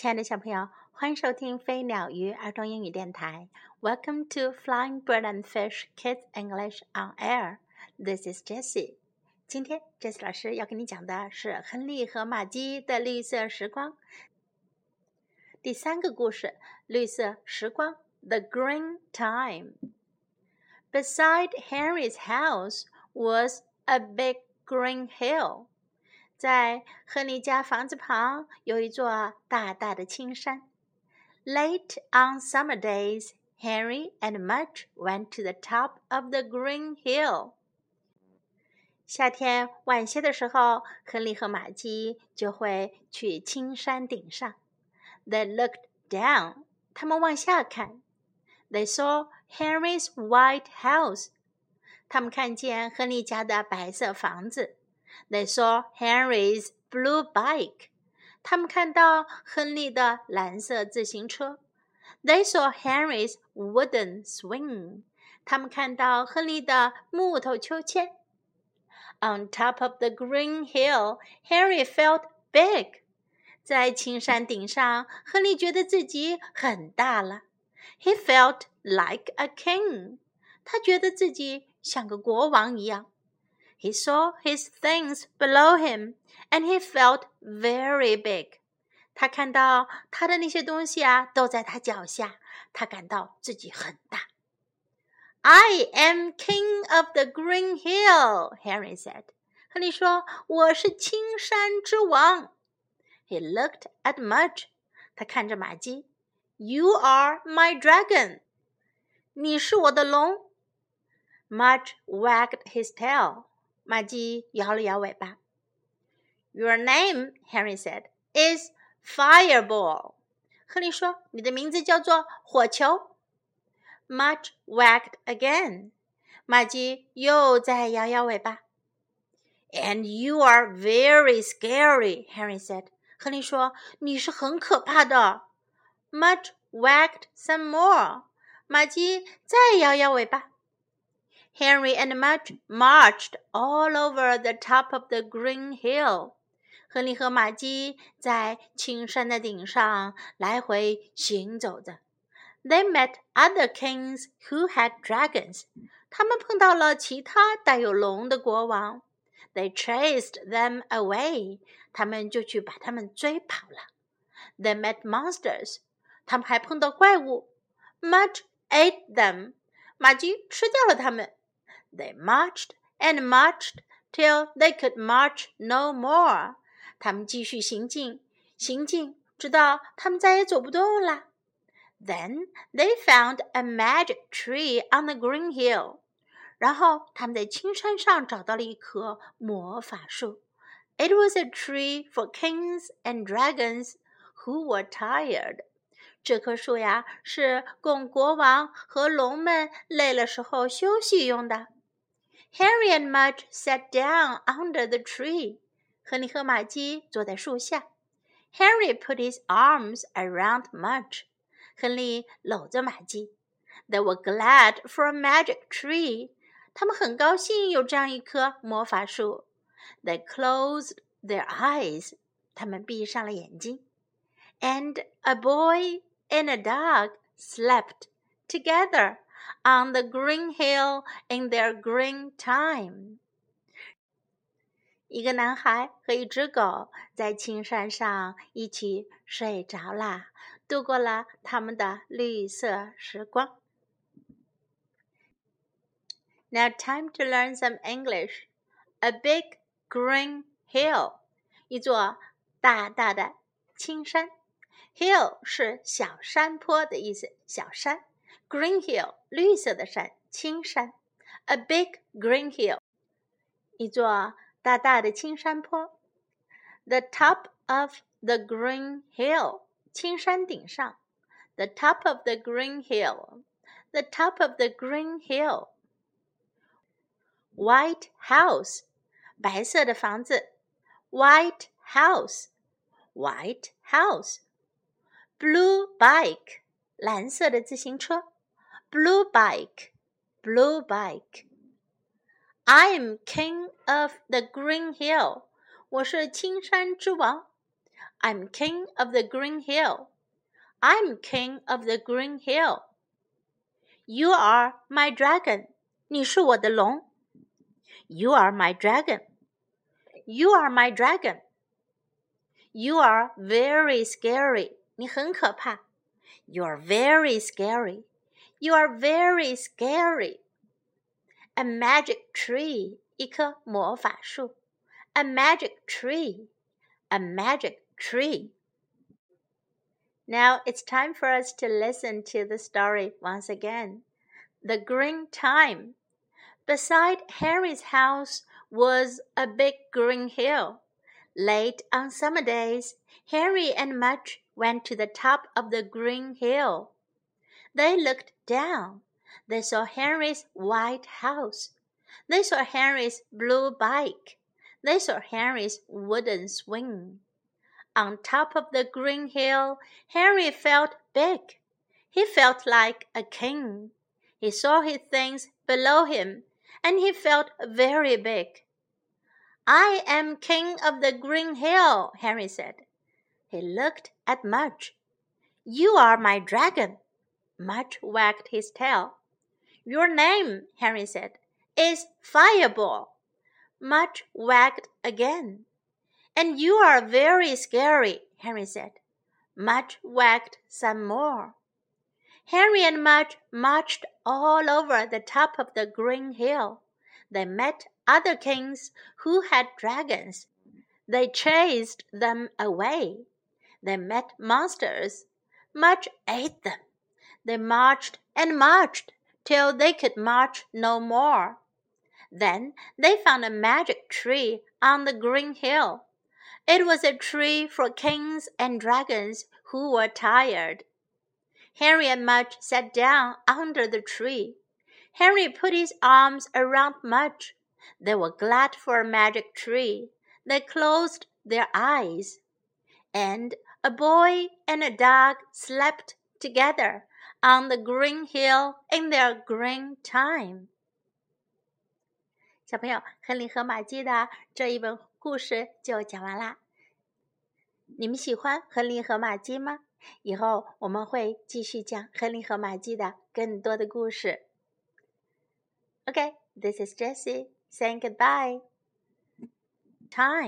亲爱的小朋友，欢迎收听飞鸟鱼儿童英语电台。Welcome to Flying Bird and Fish Kids English on Air. This is Jessie. 今天，Jessie 老师要给你讲的是亨利和玛姬的绿色时光。第三个故事：绿色时光，The Green Time。Beside Henry's house was a big green hill. 在亨利家房子旁有一座大大的青山。Late on summer days, Henry and Mudge went to the top of the green hill. 夏天晚些的时候，亨利和玛姬就会去青山顶上。They looked down. 他们往下看。They saw Henry's white house. 他们看见亨利家的白色房子。They saw Henry's blue bike. 他们看到亨利的蓝色自行车。They saw Henry's wooden swing. 他们看到亨利的木头秋千。On top of the green hill, Henry felt big. 在青山顶上，亨利觉得自己很大了。He felt like a king. 他觉得自己像个国王一样。 he saw his things below him, and he felt very big. 他看到他的那些东西啊，都在他脚下，他感到自己很大。I am king of the green hill, Harry said. 亨利说：“我是青山之王。” He looked at Mudge. 他看着玛姬。You are my dragon. 你是我的龙。Mudge wagged his tail. 玛姬摇了摇尾巴。"Your name," Harry said, "is Fireball." 亨利说：“你的名字叫做火球。” Mudge wagged again. 玛姬又在摇摇尾巴。"And you are very scary," Harry said. 亨利说：“你是很可怕的。” Mudge wagged some more. 玛姬再摇摇尾巴。Henry and Mudge marched all over the top of the green hill. 亨利和玛姬在青山的顶上来回行走着。They met other kings who had dragons. 他们碰到了其他带有龙的国王。They chased them away. 他们就去把他们追跑了。They met monsters. 他们还碰到怪物。Mudge ate them. 玛姬吃掉了他们。they marched and marched till they could march no more. 他们继续行进，行进，直到他们再也走不动了。Then they found a magic tree on the green hill. 然后他们在青山上找到了一棵魔法树。It was a tree for kings and dragons who were tired. 这棵树呀，是供国王和龙们累了时候休息用的。 Harry and Mudge sat down under the tree. 亨利和玛姬坐在树下。Harry put his arms around Mudge. 亨利搂着玛姬。They were glad for a magic tree. 他们很高兴有这样一棵魔法树。They closed their eyes. 他们闭上了眼睛。And a boy and a dog slept together on the green hill in their green time。一个男孩和一只狗在青山上一起睡着啦，度过了他们的绿色时光。Now time to learn some English. A big green hill，一座大大的青山。Hill 是小山坡的意思，小山。 Green hill，绿色的山，青山。A big green hill，一座大大的青山坡。The top of the green hill，青山顶上。The top of the green hill，the top of the green hill。White house，白色的房子。White house，white house。Blue bike，蓝色的自行车。 blue bike, blue bike. I'm king of the green hill. 我是青山之王。 I'm king of the green hill. I'm king of the green hill. You are my dragon. 你是我的龙。You are my dragon. You are my dragon. You are very scary. 你很可怕。You are very scary. You are very scary. A magic tree. 一棵魔法树。A magic tree. A magic tree. Now it's time for us to listen to the story once again. The Green Time. Beside Henry's house was a big green hill. Late on summer days, Henry and Mudge went to the top of the green hill. They looked down. They saw Henry's white house. They saw Henry's blue bike. They saw Henry's wooden swing. On top of the green hill, Henry felt big. He felt like a king. He saw his things below him, and he felt very big. I am king of the green hill, Henry said. He looked at Mudge. You are my dragon. Mudge wagged his tail. Your name, Henry said, is Fireball. Mudge wagged again. And you are very scary, Henry said. Mudge wagged some more. Henry and Mudge marched all over the top of the green hill. They met other kings who had dragons. They chased them away. They met monsters. Mudge ate them. They marched and marched till they could march no more. Then they found a magic tree on the green hill. It was a tree for kings and dragons who were tired. Henry and Mudge sat down under the tree. Henry put his arms around Mudge. They were glad for a magic tree. They closed their eyes. And a boy and a dog slept together on the green hill in their green time. 小朋友，亨利和玛姬的这一本故事就讲完啦。你们喜欢亨利和玛姬吗？以后我们会继续讲亨利和玛姬的更多的故事。Okay, this is Jessie saying goodbye. Time.